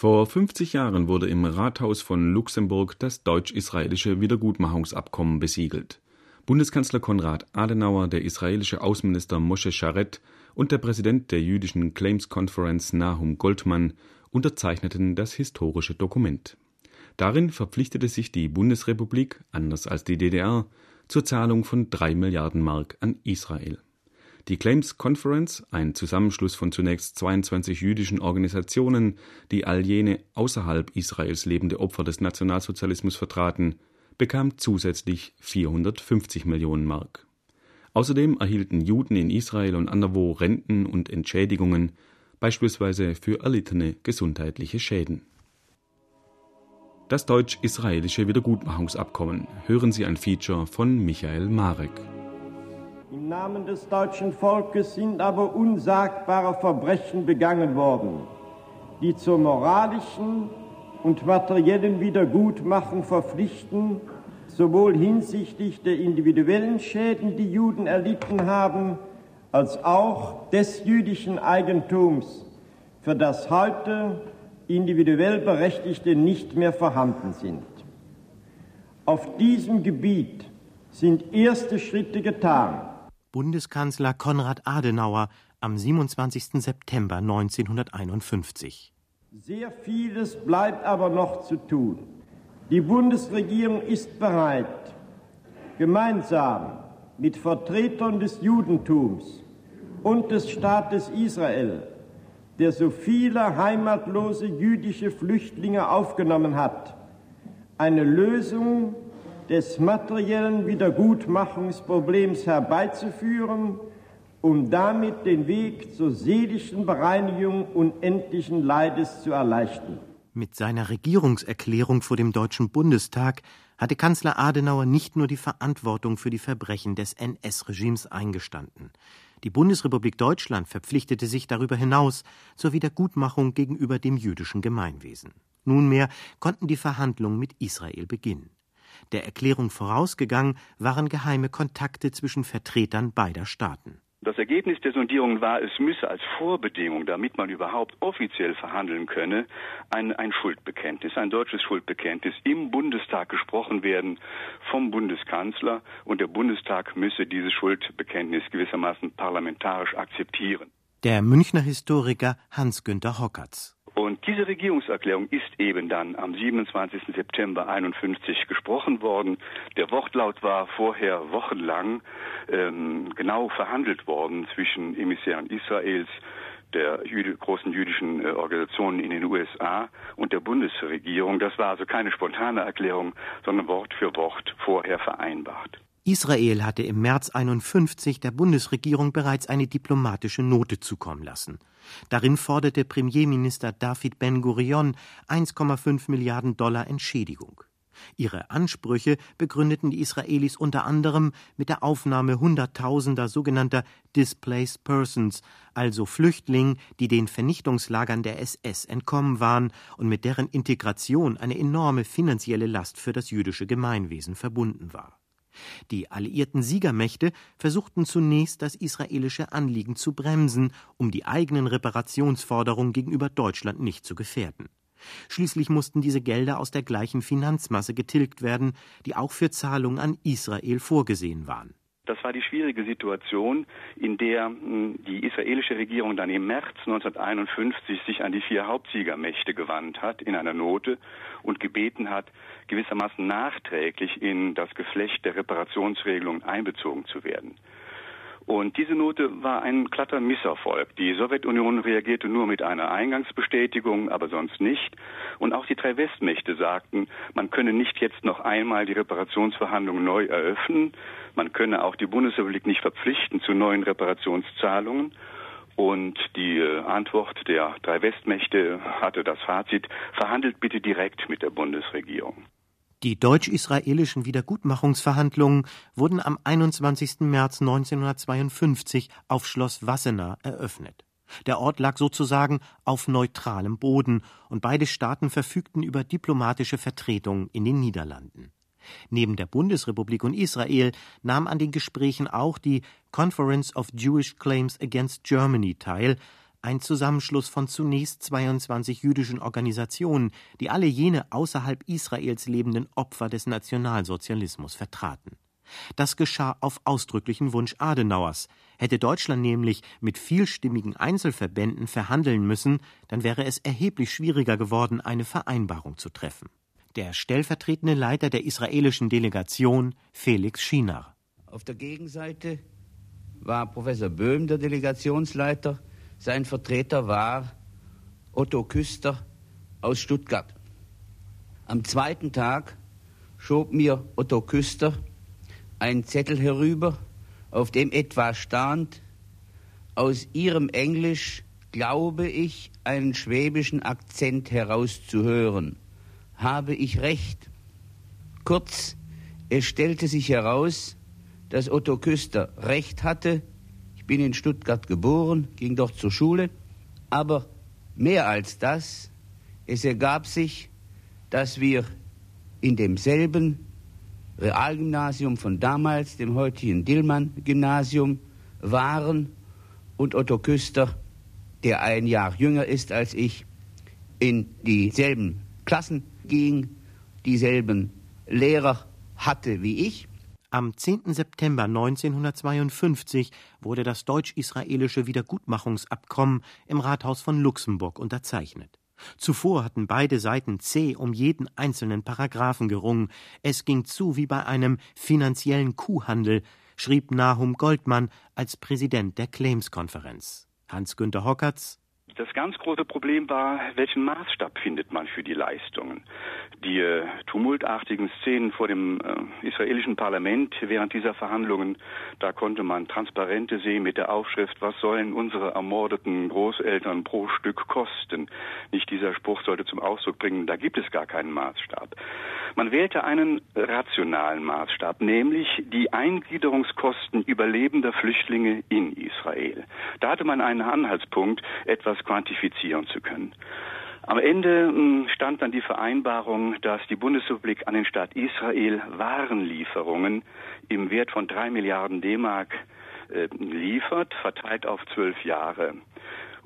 Vor 50 Jahren wurde im Rathaus von Luxemburg das deutsch-israelische Wiedergutmachungsabkommen besiegelt. Bundeskanzler Konrad Adenauer, der israelische Außenminister Moshe Sharet und der Präsident der jüdischen Claims Conference Nahum Goldmann unterzeichneten das historische Dokument. Darin verpflichtete sich die Bundesrepublik, anders als die DDR, zur Zahlung von drei Milliarden Mark an Israel. Die Claims Conference, ein Zusammenschluss von zunächst 22 jüdischen Organisationen, die all jene außerhalb Israels lebende Opfer des Nationalsozialismus vertraten, bekam zusätzlich 450 Millionen Mark. Außerdem erhielten Juden in Israel und anderswo Renten und Entschädigungen, beispielsweise für erlittene gesundheitliche Schäden. Das deutsch-israelische Wiedergutmachungsabkommen. Hören Sie ein Feature von Michael Marek. Im Namen des deutschen Volkes sind aber unsagbare Verbrechen begangen worden, die zur moralischen und materiellen Wiedergutmachung verpflichten, sowohl hinsichtlich der individuellen Schäden, die Juden erlitten haben, als auch des jüdischen Eigentums, für das heute individuell Berechtigte nicht mehr vorhanden sind. Auf diesem Gebiet sind erste Schritte getan. Bundeskanzler Konrad Adenauer am 27. September 1951. Sehr vieles bleibt aber noch zu tun. Die Bundesregierung ist bereit, gemeinsam mit Vertretern des Judentums und des Staates Israel, der so viele heimatlose jüdische Flüchtlinge aufgenommen hat, eine Lösung des materiellen Wiedergutmachungsproblems herbeizuführen, um damit den Weg zur seelischen Bereinigung unendlichen Leides zu erleichtern. Mit seiner Regierungserklärung vor dem Deutschen Bundestag hatte Kanzler Adenauer nicht nur die Verantwortung für die Verbrechen des NS-Regimes eingestanden. Die Bundesrepublik Deutschland verpflichtete sich darüber hinaus zur Wiedergutmachung gegenüber dem jüdischen Gemeinwesen. Nunmehr konnten die Verhandlungen mit Israel beginnen. Der Erklärung vorausgegangen waren geheime Kontakte zwischen Vertretern beider Staaten. Das Ergebnis der Sondierungen war, es müsse als Vorbedingung, damit man überhaupt offiziell verhandeln könne, ein, ein, Schuldbekenntnis, ein deutsches Schuldbekenntnis im Bundestag gesprochen werden vom Bundeskanzler und der Bundestag müsse dieses Schuldbekenntnis gewissermaßen parlamentarisch akzeptieren. Der Münchner Historiker Hans-Günter Hockertz. Und diese Regierungserklärung ist eben dann am 27. September 51 gesprochen worden. Der Wortlaut war vorher wochenlang ähm, genau verhandelt worden zwischen Emissären Israels, der Jüde, großen jüdischen äh, Organisationen in den USA und der Bundesregierung. Das war also keine spontane Erklärung, sondern Wort für Wort vorher vereinbart. Israel hatte im März 51 der Bundesregierung bereits eine diplomatische Note zukommen lassen. Darin forderte Premierminister David Ben-Gurion 1,5 Milliarden Dollar Entschädigung. Ihre Ansprüche begründeten die Israelis unter anderem mit der Aufnahme Hunderttausender sogenannter Displaced Persons, also Flüchtlingen, die den Vernichtungslagern der SS entkommen waren und mit deren Integration eine enorme finanzielle Last für das jüdische Gemeinwesen verbunden war. Die alliierten Siegermächte versuchten zunächst, das israelische Anliegen zu bremsen, um die eigenen Reparationsforderungen gegenüber Deutschland nicht zu gefährden. Schließlich mussten diese Gelder aus der gleichen Finanzmasse getilgt werden, die auch für Zahlungen an Israel vorgesehen waren. Das war die schwierige Situation, in der hm, die israelische Regierung dann im März 1951 sich an die vier Hauptsiegermächte gewandt hat in einer Note und gebeten hat, gewissermaßen nachträglich in das Geflecht der Reparationsregelungen einbezogen zu werden. Und diese Note war ein glatter Misserfolg. Die Sowjetunion reagierte nur mit einer Eingangsbestätigung, aber sonst nicht. Und auch die drei Westmächte sagten, man könne nicht jetzt noch einmal die Reparationsverhandlungen neu eröffnen. Man könne auch die Bundesrepublik nicht verpflichten zu neuen Reparationszahlungen. Und die äh, Antwort der drei Westmächte hatte das Fazit, verhandelt bitte direkt mit der Bundesregierung. Die deutsch-israelischen Wiedergutmachungsverhandlungen wurden am 21. März 1952 auf Schloss Wassenaar eröffnet. Der Ort lag sozusagen auf neutralem Boden und beide Staaten verfügten über diplomatische Vertretungen in den Niederlanden. Neben der Bundesrepublik und Israel nahm an den Gesprächen auch die Conference of Jewish Claims Against Germany teil, ein Zusammenschluss von zunächst 22 jüdischen Organisationen, die alle jene außerhalb Israels lebenden Opfer des Nationalsozialismus vertraten. Das geschah auf ausdrücklichen Wunsch Adenauers. Hätte Deutschland nämlich mit vielstimmigen Einzelverbänden verhandeln müssen, dann wäre es erheblich schwieriger geworden, eine Vereinbarung zu treffen. Der stellvertretende Leiter der israelischen Delegation, Felix Schinar. Auf der Gegenseite war Professor Böhm der Delegationsleiter. Sein Vertreter war Otto Küster aus Stuttgart. Am zweiten Tag schob mir Otto Küster einen Zettel herüber, auf dem etwa stand, aus Ihrem Englisch glaube ich, einen schwäbischen Akzent herauszuhören. Habe ich recht? Kurz, es stellte sich heraus, dass Otto Küster recht hatte. Ich bin in Stuttgart geboren, ging dort zur Schule. Aber mehr als das, es ergab sich, dass wir in demselben Realgymnasium von damals, dem heutigen Dillmann-Gymnasium, waren und Otto Küster, der ein Jahr jünger ist als ich, in dieselben Klassen ging, dieselben Lehrer hatte wie ich. Am 10. September 1952 wurde das deutsch-israelische Wiedergutmachungsabkommen im Rathaus von Luxemburg unterzeichnet. Zuvor hatten beide Seiten zäh um jeden einzelnen Paragraphen gerungen. Es ging zu wie bei einem finanziellen Kuhhandel, schrieb Nahum Goldmann als Präsident der Claims-Konferenz. Hans-Günter Hockertz das ganz große Problem war, welchen Maßstab findet man für die Leistungen? Die äh, tumultartigen Szenen vor dem äh, israelischen Parlament während dieser Verhandlungen, da konnte man Transparente sehen mit der Aufschrift, was sollen unsere ermordeten Großeltern pro Stück kosten? Nicht dieser Spruch sollte zum Ausdruck bringen, da gibt es gar keinen Maßstab. Man wählte einen rationalen Maßstab, nämlich die Eingliederungskosten überlebender Flüchtlinge in Israel. Da hatte man einen Anhaltspunkt, etwas quantifizieren zu können. Am Ende hm, stand dann die Vereinbarung, dass die Bundesrepublik an den Staat Israel Warenlieferungen im Wert von drei Milliarden D-Mark äh, liefert, verteilt auf zwölf Jahre.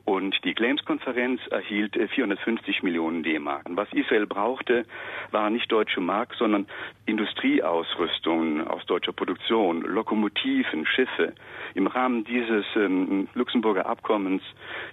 Und die Claims-Konferenz erhielt 450 äh, Millionen D-Mark. Was Israel brauchte, war nicht deutsche Mark, sondern Industrieausrüstung aus deutscher Produktion, Lokomotiven, Schiffe. Im Rahmen dieses ähm, Luxemburger Abkommens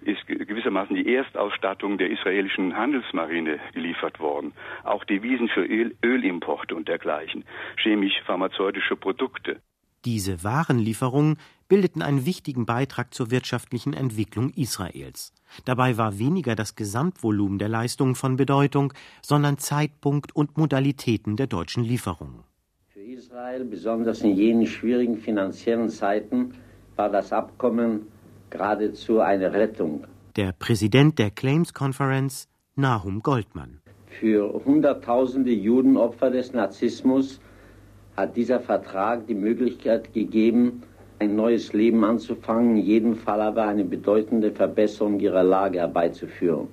ist gewissermaßen die Erstausstattung der israelischen Handelsmarine geliefert worden. Auch Devisen für Öl, Ölimporte und dergleichen, chemisch-pharmazeutische Produkte. Diese Warenlieferungen bildeten einen wichtigen Beitrag zur wirtschaftlichen Entwicklung Israels. Dabei war weniger das Gesamtvolumen der Leistungen von Bedeutung, sondern Zeitpunkt und Modalitäten der deutschen Lieferungen. Für Israel, besonders in jenen schwierigen finanziellen Zeiten, war das Abkommen geradezu eine Rettung. Der Präsident der Claims Conference, Nahum Goldmann. Für Hunderttausende Judenopfer des Nazismus hat dieser Vertrag die Möglichkeit gegeben, ein neues Leben anzufangen, in jedem Fall aber eine bedeutende Verbesserung ihrer Lage herbeizuführen.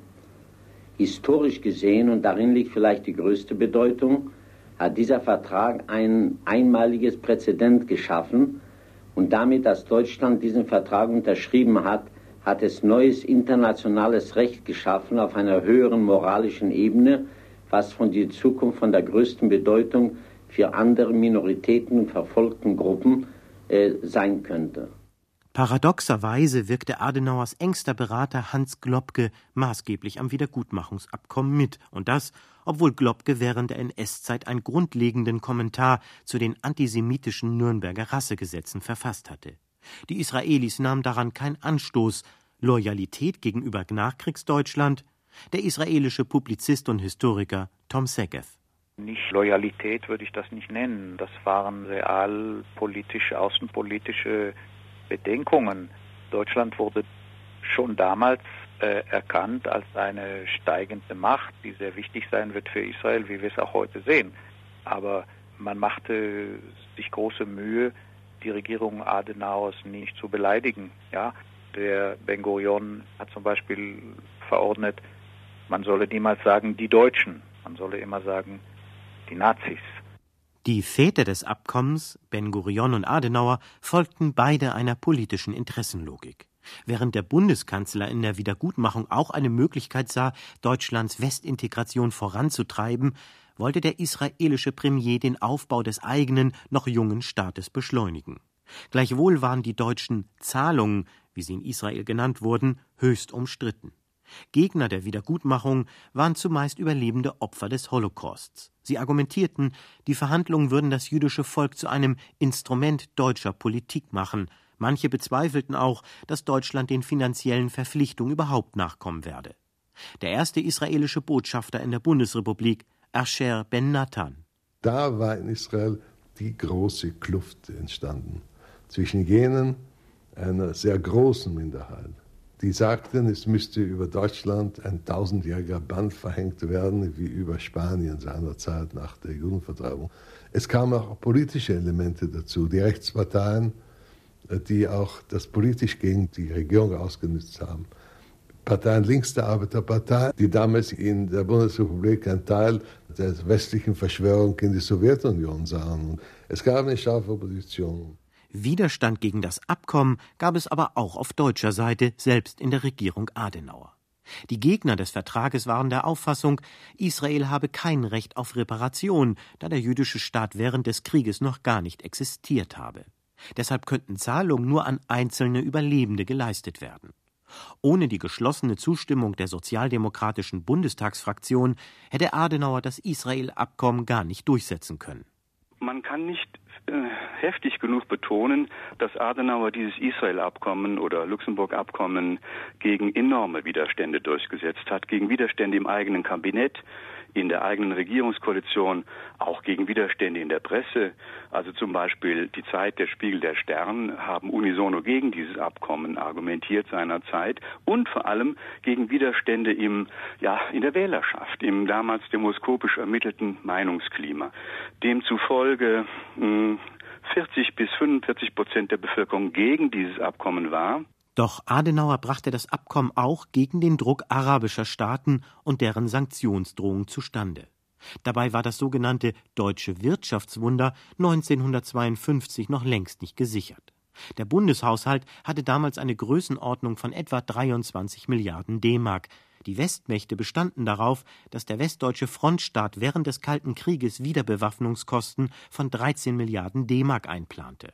Historisch gesehen, und darin liegt vielleicht die größte Bedeutung, hat dieser Vertrag ein einmaliges Präzedent geschaffen und damit, dass Deutschland diesen Vertrag unterschrieben hat, hat es neues internationales Recht geschaffen auf einer höheren moralischen Ebene, was von der Zukunft von der größten Bedeutung für andere Minoritäten und verfolgten Gruppen äh, sein könnte. Paradoxerweise wirkte Adenauers engster Berater Hans Globke maßgeblich am Wiedergutmachungsabkommen mit, und das, obwohl Globke während der NS-Zeit einen grundlegenden Kommentar zu den antisemitischen Nürnberger Rassegesetzen verfasst hatte. Die Israelis nahmen daran keinen Anstoß. Loyalität gegenüber Nachkriegsdeutschland? Der israelische Publizist und Historiker Tom Segev. Nicht Loyalität würde ich das nicht nennen. Das waren realpolitische, außenpolitische Bedenkungen. Deutschland wurde schon damals äh, erkannt als eine steigende Macht, die sehr wichtig sein wird für Israel, wie wir es auch heute sehen. Aber man machte sich große Mühe, die Regierung Adenauers nicht zu beleidigen. Ja, der Ben Gurion hat zum Beispiel verordnet, man solle niemals sagen die Deutschen, man solle immer sagen die Nazis. Die Väter des Abkommens, Ben Gurion und Adenauer, folgten beide einer politischen Interessenlogik. Während der Bundeskanzler in der Wiedergutmachung auch eine Möglichkeit sah, Deutschlands Westintegration voranzutreiben, wollte der israelische Premier den Aufbau des eigenen, noch jungen Staates beschleunigen. Gleichwohl waren die deutschen Zahlungen, wie sie in Israel genannt wurden, höchst umstritten. Gegner der Wiedergutmachung waren zumeist überlebende Opfer des Holocausts. Sie argumentierten, die Verhandlungen würden das jüdische Volk zu einem Instrument deutscher Politik machen. Manche bezweifelten auch, dass Deutschland den finanziellen Verpflichtungen überhaupt nachkommen werde. Der erste israelische Botschafter in der Bundesrepublik, Asher Ben Nathan. Da war in Israel die große Kluft entstanden zwischen jenen einer sehr großen Minderheit die sagten, es müsste über Deutschland ein tausendjähriger Band verhängt werden, wie über Spanien seinerzeit nach der Judenvertreibung. Es kamen auch politische Elemente dazu, die Rechtsparteien, die auch das politisch gegen die Regierung ausgenutzt haben. Parteien links der Arbeiterpartei, die damals in der Bundesrepublik ein Teil der westlichen Verschwörung in die Sowjetunion sahen. Es gab eine scharfe Opposition. Widerstand gegen das Abkommen gab es aber auch auf deutscher Seite, selbst in der Regierung Adenauer. Die Gegner des Vertrages waren der Auffassung, Israel habe kein Recht auf Reparation, da der jüdische Staat während des Krieges noch gar nicht existiert habe. Deshalb könnten Zahlungen nur an einzelne Überlebende geleistet werden. Ohne die geschlossene Zustimmung der sozialdemokratischen Bundestagsfraktion hätte Adenauer das Israel-Abkommen gar nicht durchsetzen können. Man kann nicht heftig genug betonen, dass Adenauer dieses Israel-Abkommen oder Luxemburg-Abkommen gegen enorme Widerstände durchgesetzt hat, gegen Widerstände im eigenen Kabinett, in der eigenen Regierungskoalition, auch gegen Widerstände in der Presse. Also zum Beispiel die Zeit, der Spiegel, der Stern haben unisono gegen dieses Abkommen argumentiert seinerzeit und vor allem gegen Widerstände im, ja, in der Wählerschaft, im damals demoskopisch ermittelten Meinungsklima. Demzufolge mh, 40 bis 45 Prozent der Bevölkerung gegen dieses Abkommen war. Doch Adenauer brachte das Abkommen auch gegen den Druck arabischer Staaten und deren Sanktionsdrohungen zustande. Dabei war das sogenannte deutsche Wirtschaftswunder 1952 noch längst nicht gesichert. Der Bundeshaushalt hatte damals eine Größenordnung von etwa 23 Milliarden D-Mark, die Westmächte bestanden darauf, dass der westdeutsche Frontstaat während des Kalten Krieges Wiederbewaffnungskosten von 13 Milliarden D-Mark einplante.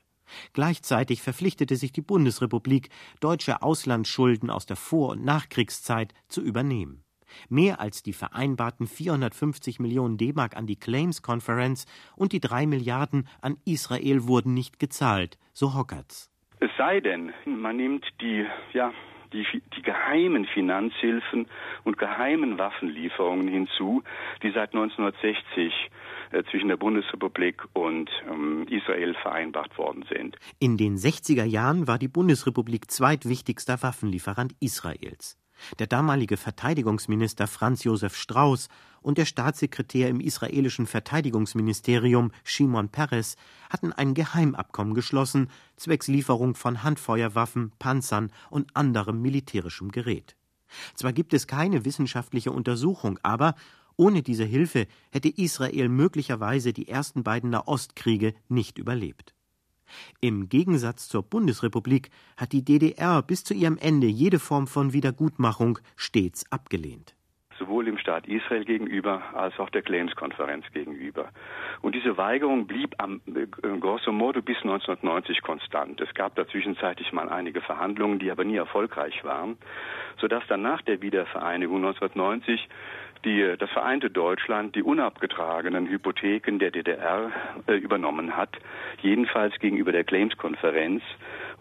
Gleichzeitig verpflichtete sich die Bundesrepublik, deutsche Auslandsschulden aus der Vor- und Nachkriegszeit zu übernehmen. Mehr als die vereinbarten 450 Millionen D-Mark an die Claims Conference und die drei Milliarden an Israel wurden nicht gezahlt, so Hockerts. Es sei denn, man nimmt die ja, die, die geheimen Finanzhilfen und geheimen Waffenlieferungen hinzu, die seit 1960 äh, zwischen der Bundesrepublik und ähm, Israel vereinbart worden sind. In den 60er Jahren war die Bundesrepublik zweitwichtigster Waffenlieferant Israels. Der damalige Verteidigungsminister Franz Josef Strauß und der Staatssekretär im israelischen Verteidigungsministerium Shimon Peres hatten ein Geheimabkommen geschlossen, zwecks Lieferung von Handfeuerwaffen, Panzern und anderem militärischem Gerät. Zwar gibt es keine wissenschaftliche Untersuchung, aber ohne diese Hilfe hätte Israel möglicherweise die ersten beiden Nahostkriege nicht überlebt. Im Gegensatz zur Bundesrepublik hat die DDR bis zu ihrem Ende jede Form von Wiedergutmachung stets abgelehnt sowohl dem Staat Israel gegenüber als auch der Claims-Konferenz gegenüber. Und diese Weigerung blieb am, äh, grosso modo bis 1990 konstant. Es gab da zwischenzeitlich mal einige Verhandlungen, die aber nie erfolgreich waren, sodass dann nach der Wiedervereinigung 1990 die, das vereinte Deutschland die unabgetragenen Hypotheken der DDR äh, übernommen hat, jedenfalls gegenüber der Claims-Konferenz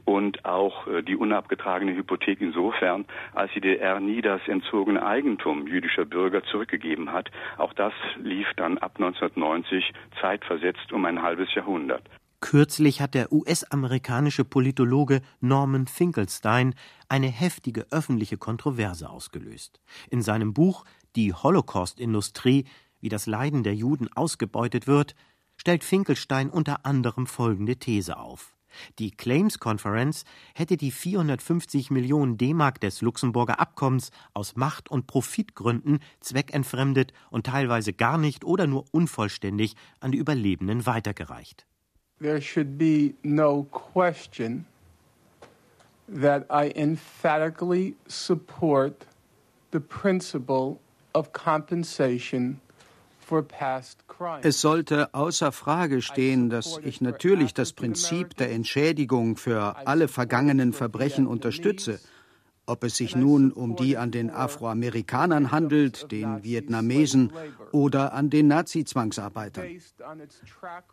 und auch äh, die unabgetragene Hypothek insofern, als die DDR nie das entzogene Eigentum jüdischer Bürger zurückgegeben hat. Auch das lief dann ab 1990 zeitversetzt um ein halbes Jahrhundert. Kürzlich hat der US-amerikanische Politologe Norman Finkelstein eine heftige öffentliche Kontroverse ausgelöst. In seinem Buch Die Holocaust-Industrie, wie das Leiden der Juden ausgebeutet wird, stellt Finkelstein unter anderem folgende These auf. Die Claims Conference hätte die 450 Millionen D-Mark des Luxemburger Abkommens aus Macht- und Profitgründen zweckentfremdet und teilweise gar nicht oder nur unvollständig an die Überlebenden weitergereicht. There should be no question that I emphatically support the principle es sollte außer Frage stehen, dass ich natürlich das Prinzip der Entschädigung für alle vergangenen Verbrechen unterstütze ob es sich nun um die an den Afroamerikanern handelt, den Vietnamesen oder an den Nazi-Zwangsarbeitern.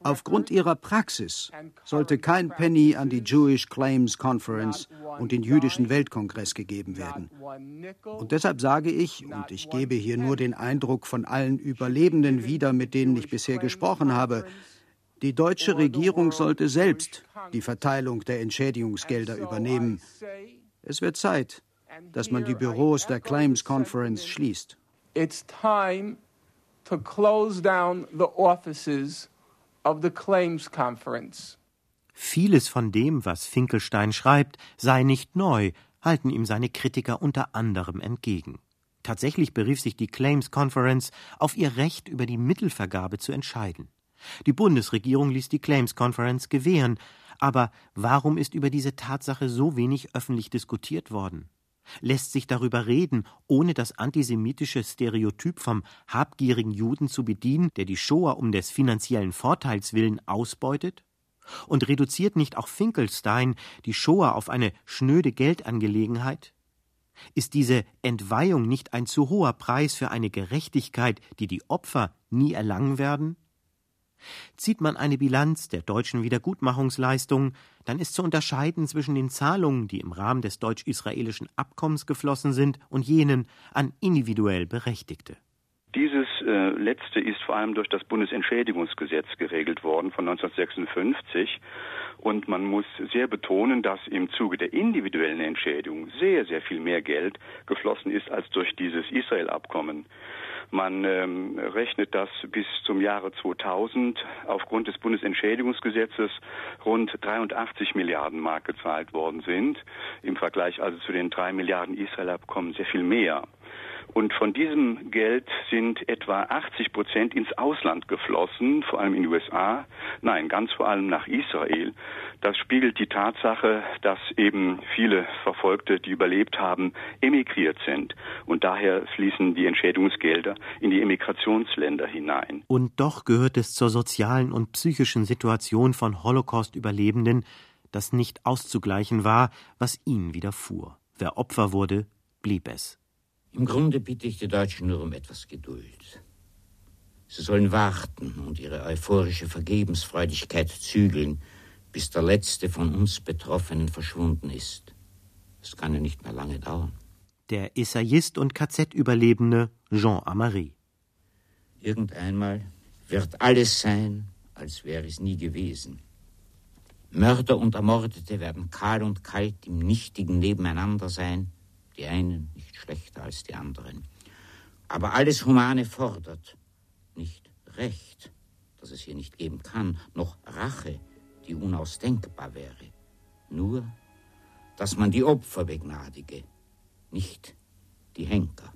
Aufgrund ihrer Praxis sollte kein Penny an die Jewish Claims Conference und den Jüdischen Weltkongress gegeben werden. Und deshalb sage ich, und ich gebe hier nur den Eindruck von allen Überlebenden wieder, mit denen ich bisher gesprochen habe, die deutsche Regierung sollte selbst die Verteilung der Entschädigungsgelder übernehmen. Es wird Zeit, dass man die Büros der Claims Conference schließt. It's time to close down the offices of the Claims Conference. Vieles von dem, was Finkelstein schreibt, sei nicht neu, halten ihm seine Kritiker unter anderem entgegen. Tatsächlich berief sich die Claims Conference auf ihr Recht, über die Mittelvergabe zu entscheiden. Die Bundesregierung ließ die Claims Conference gewähren, aber warum ist über diese Tatsache so wenig öffentlich diskutiert worden? Lässt sich darüber reden, ohne das antisemitische Stereotyp vom habgierigen Juden zu bedienen, der die Shoah um des finanziellen Vorteils willen ausbeutet? Und reduziert nicht auch Finkelstein die Shoah auf eine schnöde Geldangelegenheit? Ist diese Entweihung nicht ein zu hoher Preis für eine Gerechtigkeit, die die Opfer nie erlangen werden? Zieht man eine Bilanz der deutschen Wiedergutmachungsleistungen, dann ist zu unterscheiden zwischen den Zahlungen, die im Rahmen des deutsch-israelischen Abkommens geflossen sind, und jenen an individuell Berechtigte. Dieses äh, letzte ist vor allem durch das Bundesentschädigungsgesetz geregelt worden von 1956. Und man muss sehr betonen, dass im Zuge der individuellen Entschädigung sehr, sehr viel mehr Geld geflossen ist als durch dieses Israel-Abkommen. Man ähm, rechnet, dass bis zum Jahre 2000 aufgrund des Bundesentschädigungsgesetzes rund 83 Milliarden Mark gezahlt worden sind. Im Vergleich also zu den drei Milliarden Israel-Abkommen sehr viel mehr. Und von diesem Geld sind etwa 80 Prozent ins Ausland geflossen, vor allem in die USA. Nein, ganz vor allem nach Israel. Das spiegelt die Tatsache, dass eben viele Verfolgte, die überlebt haben, emigriert sind. Und daher fließen die Entschädigungsgelder in die Emigrationsländer hinein. Und doch gehört es zur sozialen und psychischen Situation von Holocaust-Überlebenden, dass nicht auszugleichen war, was ihnen widerfuhr. Wer Opfer wurde, blieb es. Im Grunde bitte ich die Deutschen nur um etwas Geduld. Sie sollen warten und ihre euphorische Vergebensfreudigkeit zügeln, bis der letzte von uns Betroffenen verschwunden ist. Es kann ja nicht mehr lange dauern. Der Essayist und KZ-Überlebende Jean Amary. Irgendeinmal wird alles sein, als wäre es nie gewesen. Mörder und Ermordete werden kahl und kalt im nichtigen Nebeneinander sein, die einen nicht schlechter als die anderen. Aber alles Humane fordert nicht Recht, das es hier nicht geben kann, noch Rache, die unausdenkbar wäre. Nur, dass man die Opfer begnadige, nicht die Henker.